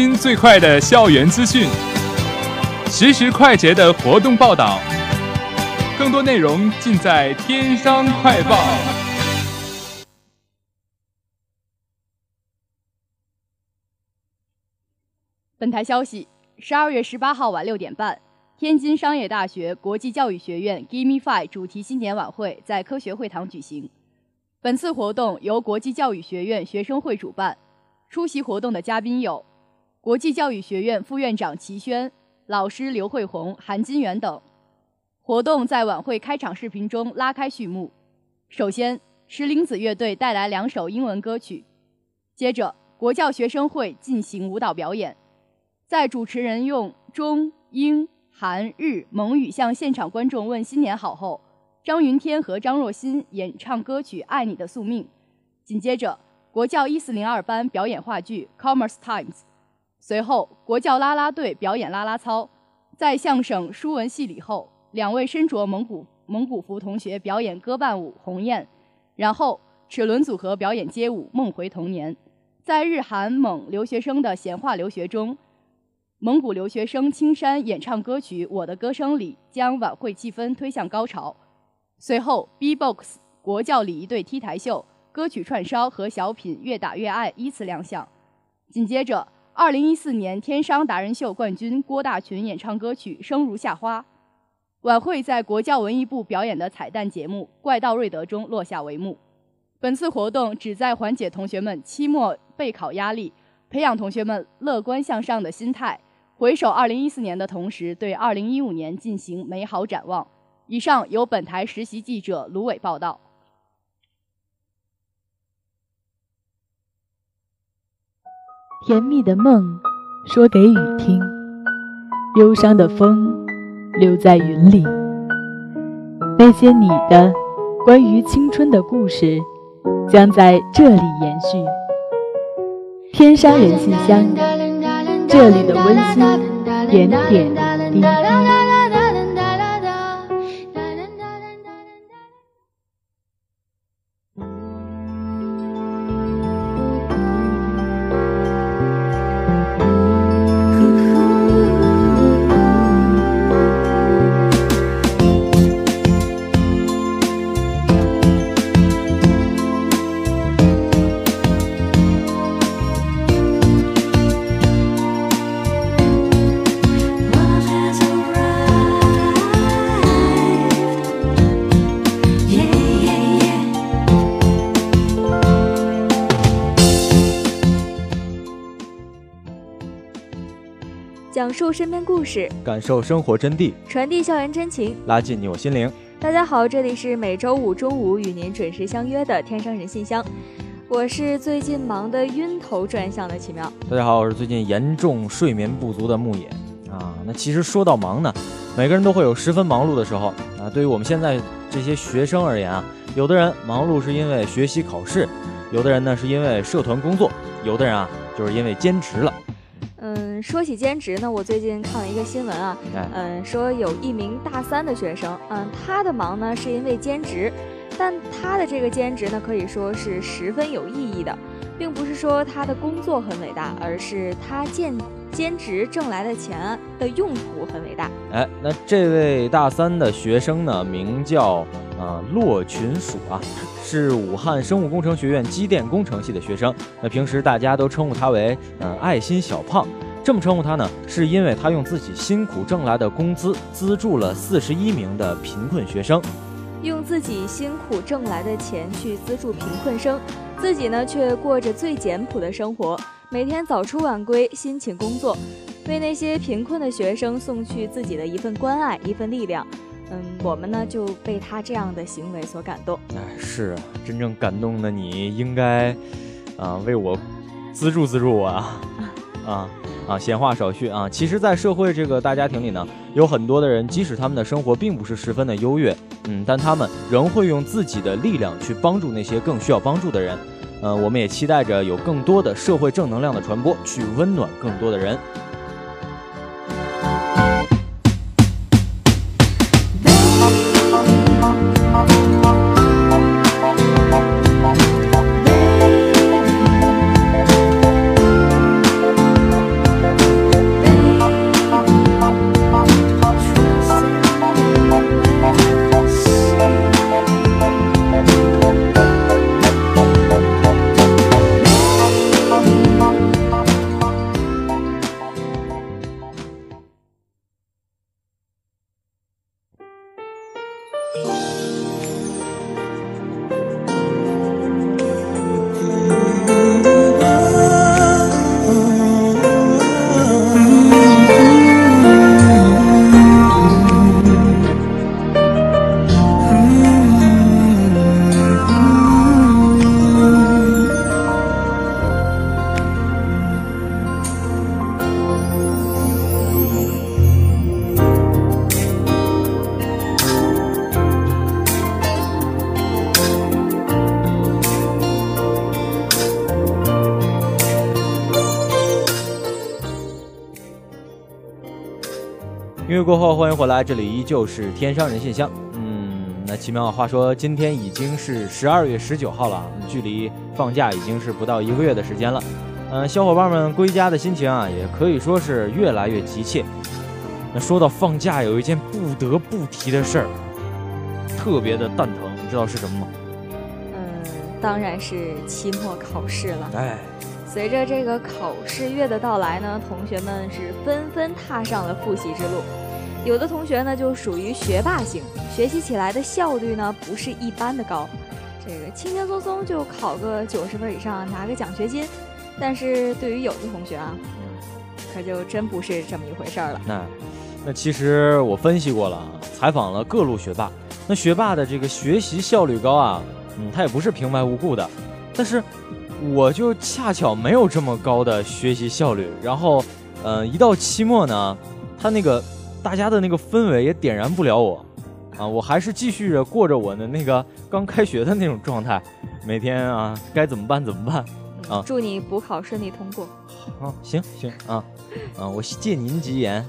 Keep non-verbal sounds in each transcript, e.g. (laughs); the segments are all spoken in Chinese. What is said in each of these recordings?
新最快的校园资讯，实时快捷的活动报道，更多内容尽在《天商快报》。本台消息：十二月十八号晚六点半，天津商业大学国际教育学院 “Gimme Five” 主题新年晚会在科学会堂举行。本次活动由国际教育学院学生会主办，出席活动的嘉宾有。国际教育学院副院长齐轩、老师刘慧红、韩金元等。活动在晚会开场视频中拉开序幕。首先，石林子乐队带来两首英文歌曲，接着国教学生会进行舞蹈表演。在主持人用中英韩日蒙语向现场观众问新年好后，张云天和张若昕演唱歌曲《爱你的宿命》。紧接着，国教一四零二班表演话剧《Commerce Times》。随后，国教啦啦队表演啦啦操，在相声书文戏礼后，两位身着蒙古蒙古服同学表演歌伴舞《鸿雁》，然后齿轮组合表演街舞《梦回童年》。在日韩蒙留学生的闲话留学中，蒙古留学生青山演唱歌曲《我的歌声里》，将晚会气氛推向高潮。随后，B-box 国教礼仪队 T 台秀、歌曲串烧和小品《越打越爱》依次亮相。紧接着。二零一四年天商达人秀冠军郭大群演唱歌曲《生如夏花》，晚会在国教文艺部表演的彩蛋节目《怪盗瑞德》中落下帷幕。本次活动旨在缓解同学们期末备考压力，培养同学们乐观向上的心态，回首二零一四年的同时，对二零一五年进行美好展望。以上由本台实习记者卢伟报道。甜蜜的梦，说给雨听；忧伤的风，留在云里。那些你的关于青春的故事，将在这里延续。天山人信箱，这里的温馨点点滴滴。述身边故事，感受生活真谛，传递校园真情，拉近你我心灵。大家好，这里是每周五中午与您准时相约的《天生人信箱》，我是最近忙得晕头转向的奇妙。大家好，我是最近严重睡眠不足的牧野。啊，那其实说到忙呢，每个人都会有十分忙碌的时候啊。对于我们现在这些学生而言啊，有的人忙碌是因为学习考试，有的人呢是因为社团工作，有的人啊就是因为兼职了。嗯，说起兼职呢，我最近看了一个新闻啊，嗯，说有一名大三的学生，嗯，他的忙呢是因为兼职，但他的这个兼职呢可以说是十分有意义的，并不是说他的工作很伟大，而是他兼兼职挣来的钱的用途很伟大。哎，那这位大三的学生呢，名叫啊骆群蜀啊，是武汉生物工程学院机电工程系的学生。那平时大家都称呼他为嗯爱心小胖。这么称呼他呢，是因为他用自己辛苦挣来的工资资助了四十一名的贫困学生，用自己辛苦挣来的钱去资助贫困生，自己呢却过着最简朴的生活，每天早出晚归，辛勤工作，为那些贫困的学生送去自己的一份关爱，一份力量。嗯，我们呢就被他这样的行为所感动。哎，是啊，真正感动的你应该啊为我资助资助我啊 (laughs) 啊。啊，闲话少叙啊。其实，在社会这个大家庭里呢，有很多的人，即使他们的生活并不是十分的优越，嗯，但他们仍会用自己的力量去帮助那些更需要帮助的人。嗯，我们也期待着有更多的社会正能量的传播，去温暖更多的人。来，这里依旧是天商人信箱。嗯，那奇妙话说，今天已经是十二月十九号了，距离放假已经是不到一个月的时间了。嗯，小伙伴们归家的心情啊，也可以说是越来越急切。那说到放假，有一件不得不提的事儿，特别的蛋疼，你知道是什么吗？嗯，当然是期末考试了。哎，随着这个考试月的到来呢，同学们是纷纷踏上了复习之路。有的同学呢就属于学霸型，学习起来的效率呢不是一般的高，这个轻轻松松就考个九十分以上，拿个奖学金。但是对于有的同学啊，可就真不是这么一回事儿了。那那其实我分析过了，采访了各路学霸，那学霸的这个学习效率高啊，嗯，他也不是平白无故的。但是我就恰巧没有这么高的学习效率，然后，嗯，一到期末呢，他那个。大家的那个氛围也点燃不了我，啊，我还是继续着过着我的那个刚开学的那种状态，每天啊该怎么办怎么办，啊，祝你补考顺利通过。好，行行啊，啊，我借您吉言，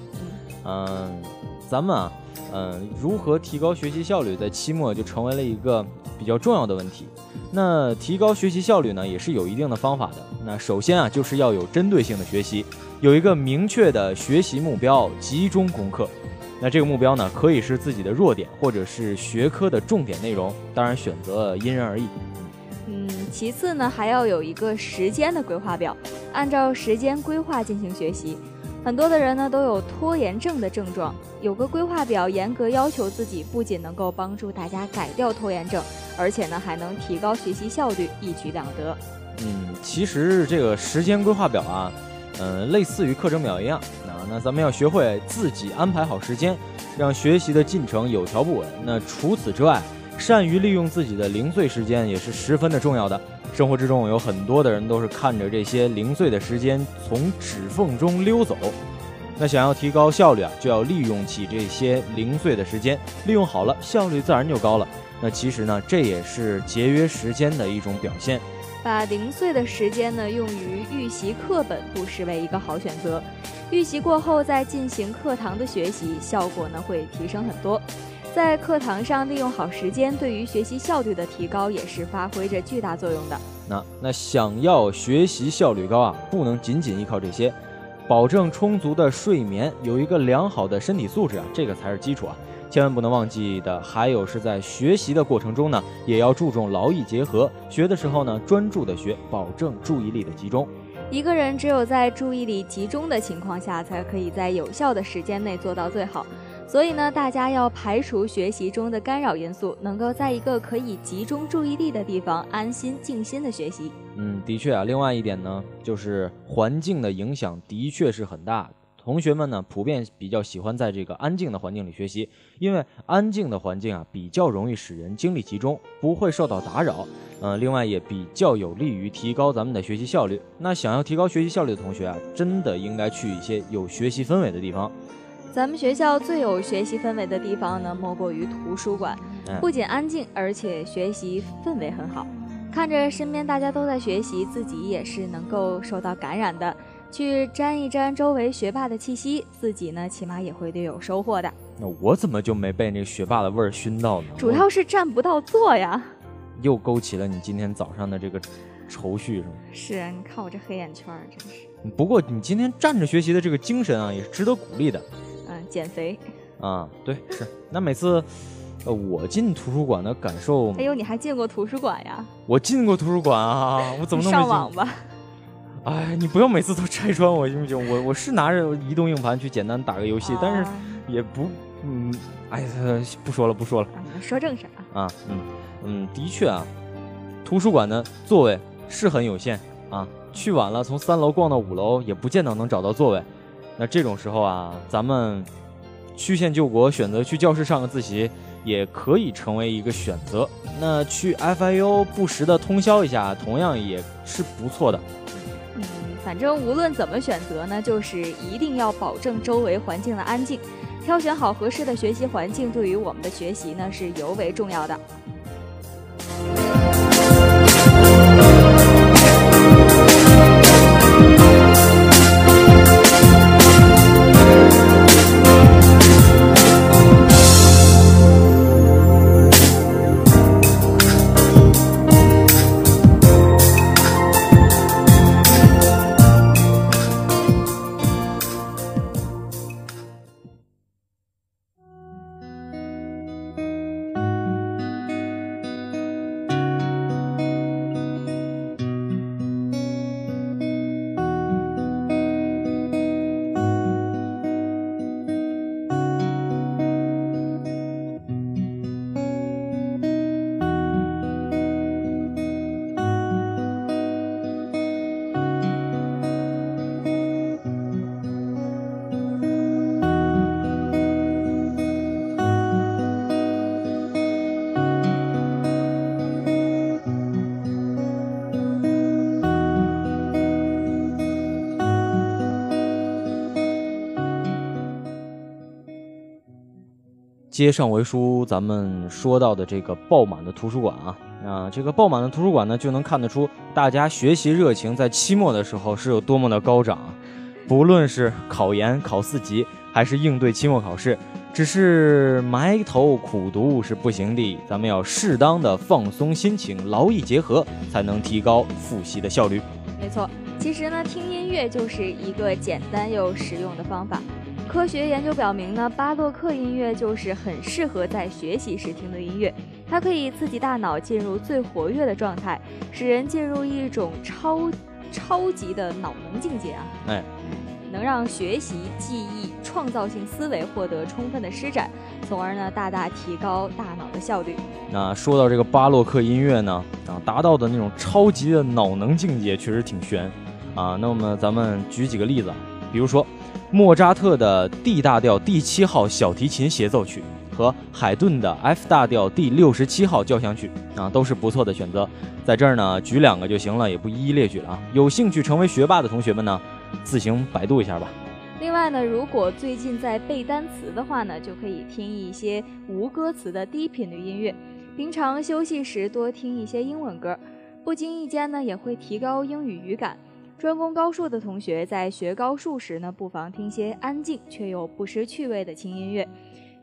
嗯，咱们啊，嗯，如何提高学习效率，在期末就成为了一个比较重要的问题。那提高学习效率呢，也是有一定的方法的。那首先啊，就是要有针对性的学习。有一个明确的学习目标，集中攻克。那这个目标呢，可以是自己的弱点，或者是学科的重点内容。当然，选择因人而异。嗯，其次呢，还要有一个时间的规划表，按照时间规划进行学习。很多的人呢，都有拖延症的症状。有个规划表，严格要求自己，不仅能够帮助大家改掉拖延症，而且呢，还能提高学习效率，一举两得。嗯，其实这个时间规划表啊。嗯，类似于课程表一样，啊，那咱们要学会自己安排好时间，让学习的进程有条不紊。那除此之外，善于利用自己的零碎时间也是十分的重要的。生活之中有很多的人都是看着这些零碎的时间从指缝中溜走。那想要提高效率啊，就要利用起这些零碎的时间，利用好了，效率自然就高了。那其实呢，这也是节约时间的一种表现。把零碎的时间呢用于预习课本，不失为一个好选择。预习过后再进行课堂的学习，效果呢会提升很多。在课堂上利用好时间，对于学习效率的提高也是发挥着巨大作用的。那那想要学习效率高啊，不能仅仅依靠这些。保证充足的睡眠，有一个良好的身体素质啊，这个才是基础啊！千万不能忘记的，还有是在学习的过程中呢，也要注重劳逸结合。学的时候呢，专注的学，保证注意力的集中。一个人只有在注意力集中的情况下，才可以在有效的时间内做到最好。所以呢，大家要排除学习中的干扰因素，能够在一个可以集中注意力的地方安心静心的学习。嗯，的确啊。另外一点呢，就是环境的影响的确是很大。同学们呢，普遍比较喜欢在这个安静的环境里学习，因为安静的环境啊，比较容易使人精力集中，不会受到打扰。嗯，另外也比较有利于提高咱们的学习效率。那想要提高学习效率的同学啊，真的应该去一些有学习氛围的地方。咱们学校最有学习氛围的地方呢，莫过于图书馆。不仅安静，而且学习氛围很好。看着身边大家都在学习，自己也是能够受到感染的。去沾一沾周围学霸的气息，自己呢起码也会略有收获的。那我怎么就没被那学霸的味儿熏到呢？主要是占不到座呀。又勾起了你今天早上的这个愁绪，是吗？是啊，你看我这黑眼圈，真是。不过你今天站着学习的这个精神啊，也是值得鼓励的。嗯减肥啊，对，是那每次，呃，我进图书馆的感受。哎呦，你还进过图书馆呀？我进过图书馆啊，我怎么能上网吧？哎，你不要每次都拆穿我行不行？我我是拿着移动硬盘去简单打个游戏，但是也不，嗯，哎呀，(laughs) 不说了，不说了。说正事啊。啊，嗯嗯，的确啊，图书馆的座位是很有限啊，去晚了从三楼逛到五楼也不见得能找到座位。那这种时候啊，咱们曲线救国，选择去教室上个自习，也可以成为一个选择。那去 FIU 不时的通宵一下，同样也是不错的。嗯，反正无论怎么选择呢，就是一定要保证周围环境的安静，挑选好合适的学习环境，对于我们的学习呢是尤为重要的。接上回书，咱们说到的这个爆满的图书馆啊，啊，这个爆满的图书馆呢，就能看得出大家学习热情在期末的时候是有多么的高涨。不论是考研、考四级，还是应对期末考试，只是埋头苦读是不行的，咱们要适当的放松心情，劳逸结合，才能提高复习的效率。没错，其实呢，听音乐就是一个简单又实用的方法。科学研究表明呢，巴洛克音乐就是很适合在学习时听的音乐，它可以刺激大脑进入最活跃的状态，使人进入一种超超级的脑能境界啊！哎，能让学习、记忆、创造性思维获得充分的施展，从而呢大大提高大脑的效率。那说到这个巴洛克音乐呢，啊，达到的那种超级的脑能境界确实挺悬啊。那么咱们举几个例子，比如说。莫扎特的 D 大调第七号小提琴协奏曲和海顿的 F 大调第六十七号交响曲啊，都是不错的选择。在这儿呢，举两个就行了，也不一一列举了啊。有兴趣成为学霸的同学们呢，自行百度一下吧。另外呢，如果最近在背单词的话呢，就可以听一些无歌词的低频率音乐。平常休息时多听一些英文歌，不经意间呢，也会提高英语语感。专攻高数的同学在学高数时呢，不妨听些安静却又不失趣味的轻音乐，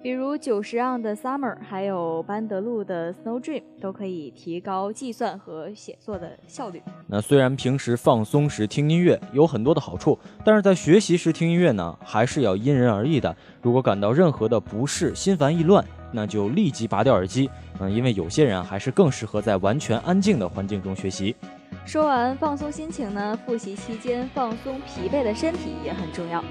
比如久石让的《Summer》，还有班德路的《Snow Dream》，都可以提高计算和写作的效率。那虽然平时放松时听音乐有很多的好处，但是在学习时听音乐呢，还是要因人而异的。如果感到任何的不适、心烦意乱，那就立即拔掉耳机。嗯，因为有些人，还是更适合在完全安静的环境中学习。说完放松心情呢，复习期间放松疲惫的身体也很重要。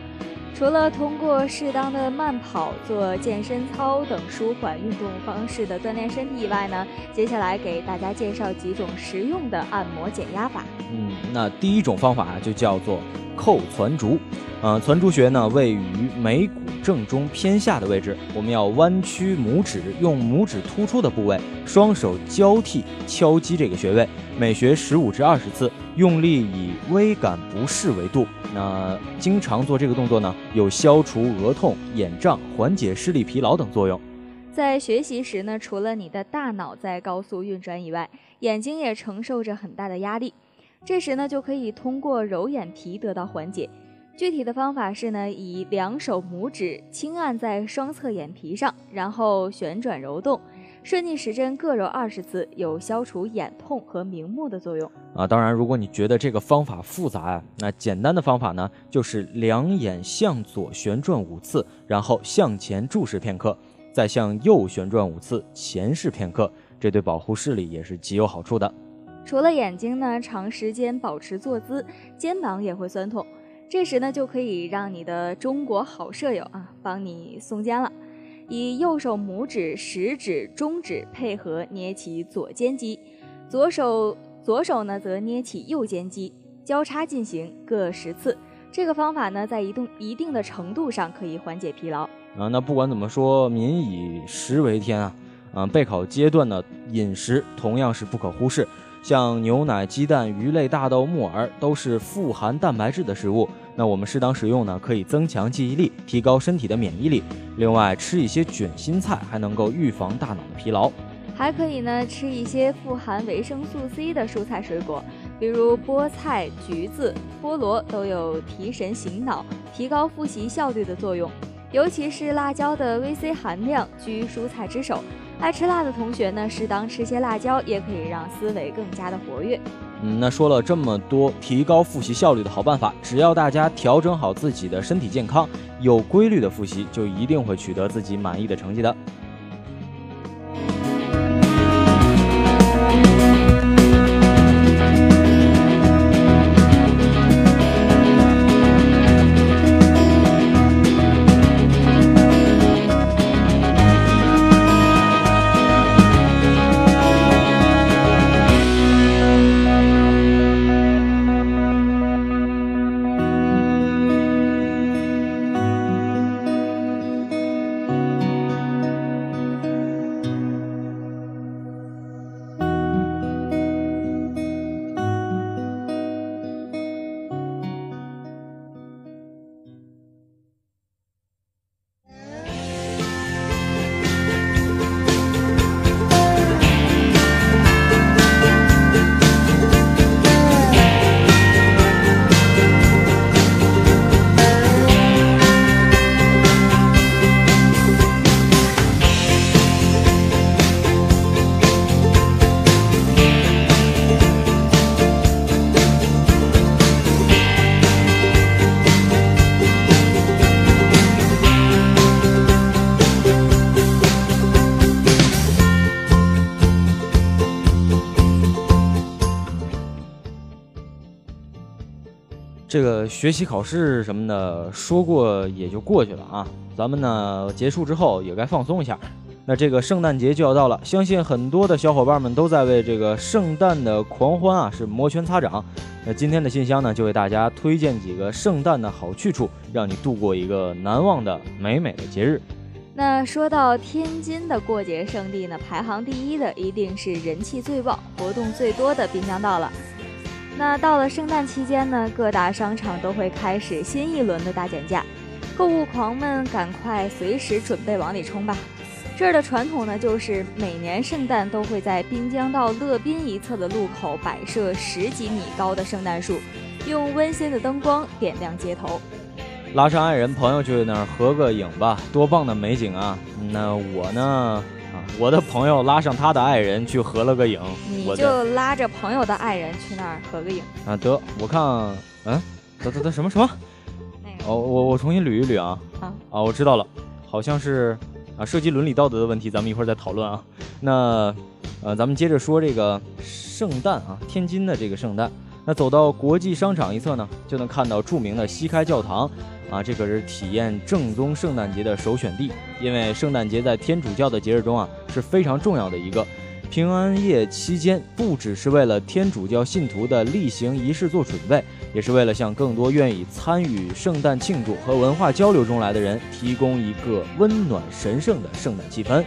除了通过适当的慢跑、做健身操等舒缓运动方式的锻炼身体以外呢，接下来给大家介绍几种实用的按摩减压法。嗯，那第一种方法就叫做扣攒竹。呃，攒竹穴呢位于眉骨正中偏下的位置，我们要弯曲拇指，用拇指突出的部位，双手交替敲击这个穴位，每学十五至二十次，用力以微感不适为度。那经常做这个动作呢，有消除额痛、眼胀、缓解视力疲劳等作用。在学习时呢，除了你的大脑在高速运转以外，眼睛也承受着很大的压力，这时呢，就可以通过揉眼皮得到缓解。具体的方法是呢，以两手拇指轻按在双侧眼皮上，然后旋转揉动，顺逆时针各揉二十次，有消除眼痛和明目的作用啊。当然，如果你觉得这个方法复杂呀，那简单的方法呢，就是两眼向左旋转五次，然后向前注视片刻，再向右旋转五次，前视片刻，这对保护视力也是极有好处的。除了眼睛呢，长时间保持坐姿，肩膀也会酸痛。这时呢，就可以让你的中国好舍友啊帮你松肩了。以右手拇指、食指、中指配合捏起左肩肌，左手左手呢则捏起右肩肌，交叉进行各十次。这个方法呢，在一定一定的程度上可以缓解疲劳啊。那不管怎么说，民以食为天啊，啊，备考阶段的饮食同样是不可忽视。像牛奶、鸡蛋、鱼类、大豆、木耳都是富含蛋白质的食物。那我们适当食用呢，可以增强记忆力，提高身体的免疫力。另外，吃一些卷心菜还能够预防大脑的疲劳。还可以呢，吃一些富含维生素 C 的蔬菜水果，比如菠菜、橘子、菠萝，都有提神醒脑、提高复习效率的作用。尤其是辣椒的 VC 含量居蔬菜之首。爱吃辣的同学呢，适当吃些辣椒，也可以让思维更加的活跃。嗯，那说了这么多提高复习效率的好办法，只要大家调整好自己的身体健康，有规律的复习，就一定会取得自己满意的成绩的。这个学习考试什么的说过也就过去了啊，咱们呢结束之后也该放松一下。那这个圣诞节就要到了，相信很多的小伙伴们都在为这个圣诞的狂欢啊是摩拳擦掌。那今天的信箱呢，就为大家推荐几个圣诞的好去处，让你度过一个难忘的美美的节日。那说到天津的过节圣地呢，排行第一的一定是人气最旺、活动最多的滨江道了。那到了圣诞期间呢，各大商场都会开始新一轮的大减价，购物狂们赶快随时准备往里冲吧。这儿的传统呢，就是每年圣诞都会在滨江道乐滨一侧的路口摆设十几米高的圣诞树，用温馨的灯光点亮街头。拉上爱人朋友去那儿合个影吧，多棒的美景啊！那我呢？啊，我的朋友拉上他的爱人去合了个影，你就拉着朋友的爱人去那儿合个影啊？得，我看，嗯，得得得，什么什么？那个，哦，我我重新捋一捋啊。啊，啊，我知道了，好像是。啊，涉及伦理道德的问题，咱们一会儿再讨论啊。那，呃，咱们接着说这个圣诞啊，天津的这个圣诞。那走到国际商场一侧呢，就能看到著名的西开教堂，啊，这可是体验正宗圣诞节的首选地。因为圣诞节在天主教的节日中啊，是非常重要的一个。平安夜期间，不只是为了天主教信徒的例行仪式做准备，也是为了向更多愿意参与圣诞庆祝和文化交流中来的人提供一个温暖神圣的圣诞气氛。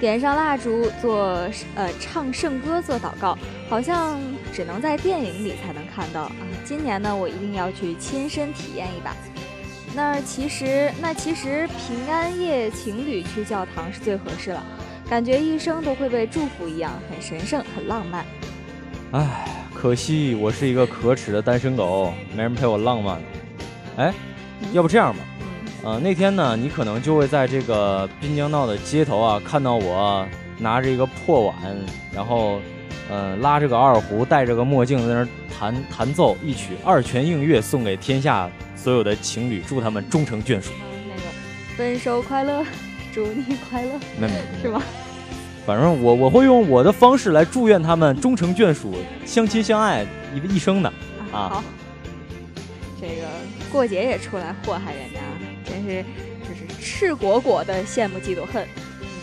点上蜡烛，做呃唱圣歌，做祷告，好像只能在电影里才能看到啊！今年呢，我一定要去亲身体验一把。那其实，那其实平安夜情侣去教堂是最合适了。感觉一生都会被祝福一样，很神圣，很浪漫。唉，可惜我是一个可耻的单身狗，没人陪我浪漫。哎，要不这样吧，呃，那天呢，你可能就会在这个滨江道的街头啊，看到我拿着一个破碗，然后，嗯，拉着个二胡，戴着个墨镜，在那儿弹弹奏一曲二泉映月，送给天下所有的情侣，祝他们终成眷属。那个，分手快乐。(laughs) 祝你快乐，是吗？反正我我会用我的方式来祝愿他们终成眷属，相亲相爱一一生的啊。好，这个过节也出来祸害人家，真是就是赤果果的羡慕嫉妒恨。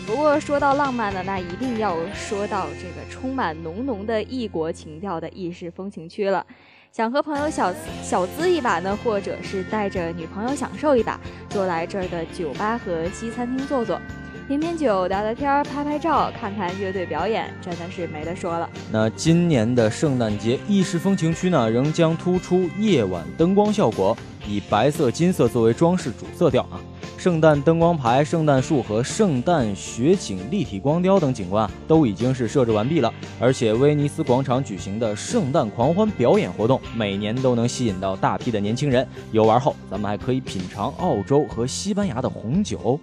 不过说到浪漫的，那一定要说到这个充满浓浓的异国情调的意式风情区了。想和朋友小小资一把呢，或者是带着女朋友享受一把，就来这儿的酒吧和西餐厅坐坐，品品酒，聊聊天，拍拍照，看看乐队表演，真的是没得说了。那今年的圣诞节意式风情区呢，仍将突出夜晚灯光效果，以白色、金色作为装饰主色调啊。圣诞灯光牌、圣诞树和圣诞雪景立体光雕等景观都已经是设置完毕了，而且威尼斯广场举行的圣诞狂欢表演活动，每年都能吸引到大批的年轻人。游玩后，咱们还可以品尝澳洲和西班牙的红酒。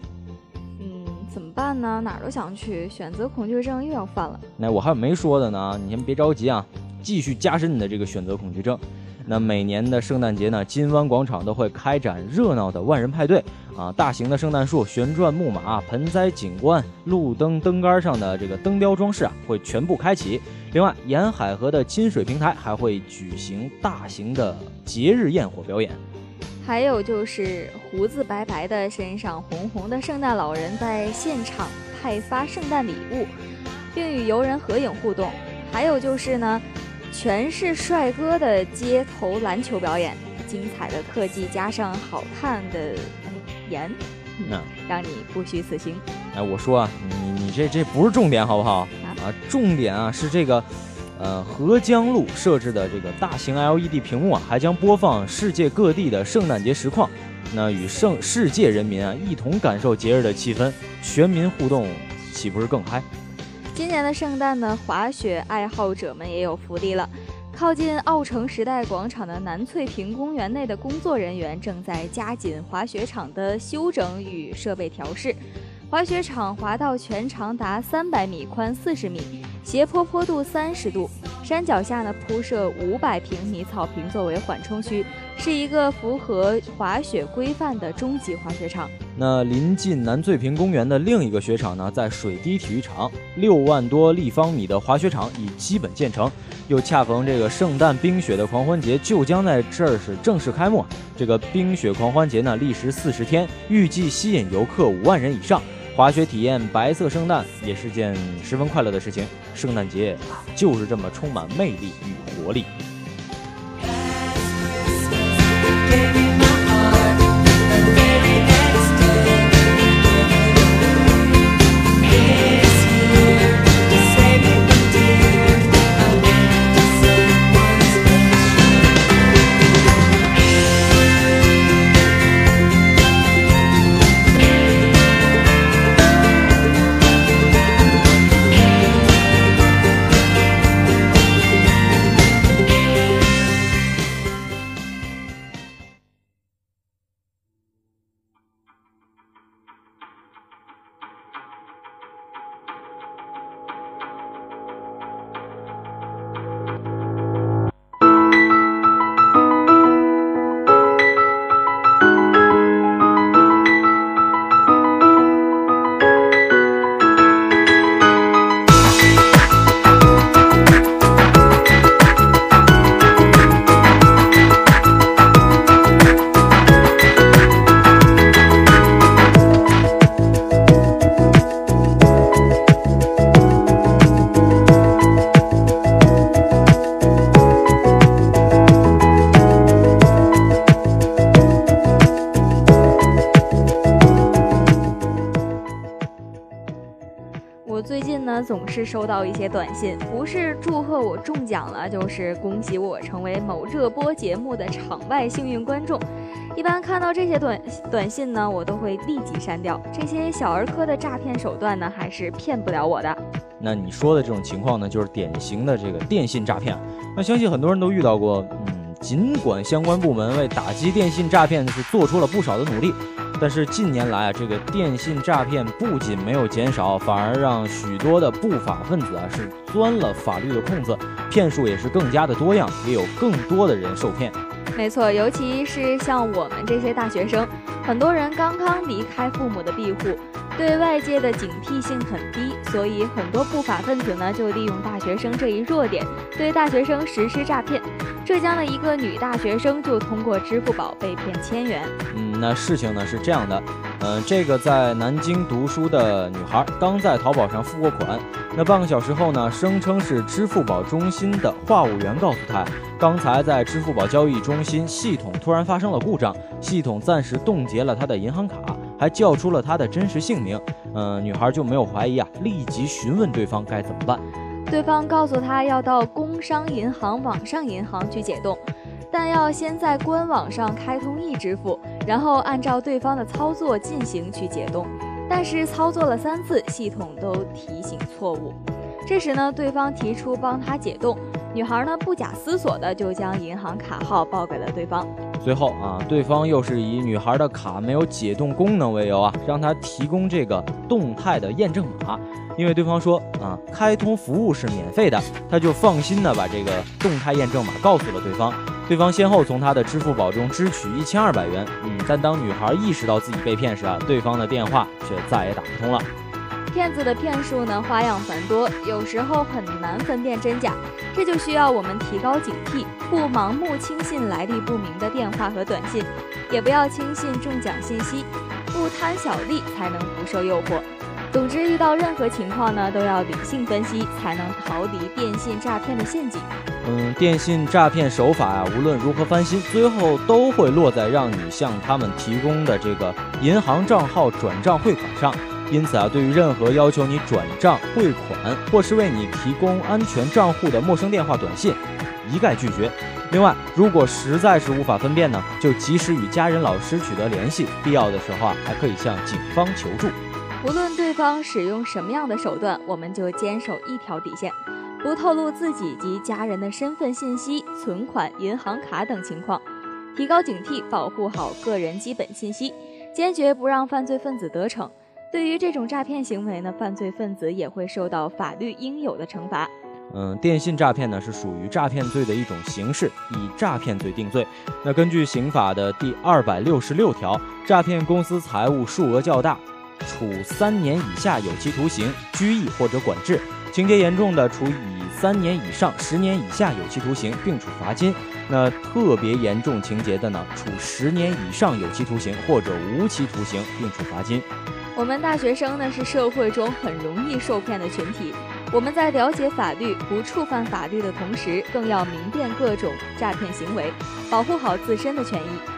嗯，怎么办呢？哪儿都想去，选择恐惧症又要犯了。那我还有没说的呢，你先别着急啊，继续加深你的这个选择恐惧症。那每年的圣诞节呢，金湾广场都会开展热闹的万人派对啊！大型的圣诞树、旋转木马、盆栽景观、路灯灯杆上的这个灯雕装饰啊，会全部开启。另外，沿海河的亲水平台还会举行大型的节日焰火表演。还有就是胡子白白的、身上红红的圣诞老人在现场派发圣诞礼物，并与游人合影互动。还有就是呢。全是帅哥的街头篮球表演，精彩的特技加上好看的颜，那让你不虚此行。哎，我说啊，你你这这不是重点好不好？啊，重点啊是这个，呃，合江路设置的这个大型 LED 屏幕啊，还将播放世界各地的圣诞节实况，那与圣世界人民啊一同感受节日的气氛，全民互动，岂不是更嗨？今年的圣诞呢，滑雪爱好者们也有福利了。靠近奥城时代广场的南翠屏公园内的工作人员正在加紧滑雪场的修整与设备调试。滑雪场滑道全长达三百米，宽四十米，斜坡坡度三十度。山脚下呢铺设五百平米草坪作为缓冲区，是一个符合滑雪规范的中级滑雪场。那临近南翠屏公园的另一个雪场呢，在水滴体育场，六万多立方米的滑雪场已基本建成，又恰逢这个圣诞冰雪的狂欢节就将在这儿是正式开幕。这个冰雪狂欢节呢，历时四十天，预计吸引游客五万人以上。滑雪体验白色圣诞也是件十分快乐的事情。圣诞节就是这么充满魅力与活力。收到一些短信，不是祝贺我中奖了，就是恭喜我成为某热播节目的场外幸运观众。一般看到这些短短信呢，我都会立即删掉。这些小儿科的诈骗手段呢，还是骗不了我的。那你说的这种情况呢，就是典型的这个电信诈骗。那相信很多人都遇到过。嗯，尽管相关部门为打击电信诈骗是做出了不少的努力，但是近年来啊，这个电信诈骗不仅没有减少，反而让许多的不法分子啊是钻了法律的空子，骗术也是更加的多样，也有更多的人受骗。没错，尤其是像我们这些大学生，很多人刚刚离开父母的庇护，对外界的警惕性很低，所以很多不法分子呢就利用大学生这一弱点，对大学生实施诈骗。浙江的一个女大学生就通过支付宝被骗千元。嗯，那事情呢是这样的，嗯，这个在南京读书的女孩刚在淘宝上付过款，那半个小时后呢，声称是支付宝中心的话务员告诉她，刚才在支付宝交易中心系统突然发生了故障，系统暂时冻结了她的银行卡，还叫出了他的真实姓名。嗯，女孩就没有怀疑啊，立即询问对方该怎么办。对方告诉她要到工商银行网上银行去解冻，但要先在官网上开通易支付，然后按照对方的操作进行去解冻。但是操作了三次，系统都提醒错误。这时呢，对方提出帮他解冻，女孩呢不假思索的就将银行卡号报给了对方。随后啊，对方又是以女孩的卡没有解冻功能为由啊，让她提供这个动态的验证码。因为对方说啊，开通服务是免费的，他就放心的把这个动态验证码告诉了对方。对方先后从他的支付宝中支取一千二百元。嗯，但当女孩意识到自己被骗时啊，对方的电话却再也打不通了。骗子的骗术呢，花样繁多，有时候很难分辨真假，这就需要我们提高警惕，不盲目轻信来历不明的电话和短信，也不要轻信中奖信息，不贪小利才能不受诱惑。总之，遇到任何情况呢，都要理性分析，才能逃离电信诈骗的陷阱。嗯，电信诈骗手法啊，无论如何翻新，最后都会落在让你向他们提供的这个银行账号转账汇款上。因此啊，对于任何要求你转账汇款或是为你提供安全账户的陌生电话、短信，一概拒绝。另外，如果实在是无法分辨呢，就及时与家人、老师取得联系，必要的时候啊，还可以向警方求助。无论对方使用什么样的手段，我们就坚守一条底线：不透露自己及家人的身份信息、存款、银行卡等情况，提高警惕，保护好个人基本信息，坚决不让犯罪分子得逞。对于这种诈骗行为呢，犯罪分子也会受到法律应有的惩罚。嗯，电信诈骗呢是属于诈骗罪的一种形式，以诈骗罪定罪。那根据刑法的第二百六十六条，诈骗公司财物数额较大。处三年以下有期徒刑、拘役或者管制；情节严重的，处以三年以上十年以下有期徒刑，并处罚金。那特别严重情节的呢，处十年以上有期徒刑或者无期徒刑，并处罚金。我们大学生呢是社会中很容易受骗的群体，我们在了解法律、不触犯法律的同时，更要明辨各种诈骗行为，保护好自身的权益。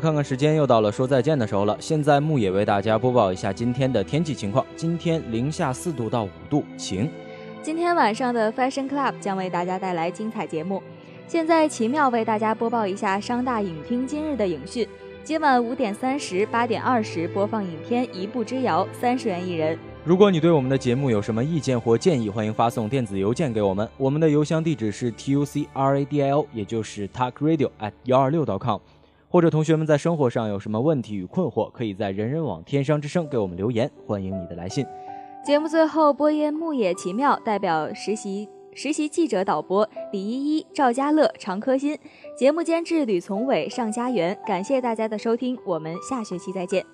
看看时间，又到了说再见的时候了。现在牧野为大家播报一下今天的天气情况：今天零下四度到五度，晴。今天晚上的 Fashion Club 将为大家带来精彩节目。现在奇妙为大家播报一下商大影厅今日的影讯。今晚五点三十、八点二十播放影片《一步之遥》，三十元一人。如果你对我们的节目有什么意见或建议，欢迎发送电子邮件给我们。我们的邮箱地址是 t u c r a d i o，也就是 talkradio at 幺二六 .com。或者同学们在生活上有什么问题与困惑，可以在人人网天商之声给我们留言，欢迎你的来信。节目最后，播音牧野奇妙代表实习实习记者导播李依依、赵家乐、常科新，节目监制吕从伟、尚家园。感谢大家的收听，我们下学期再见。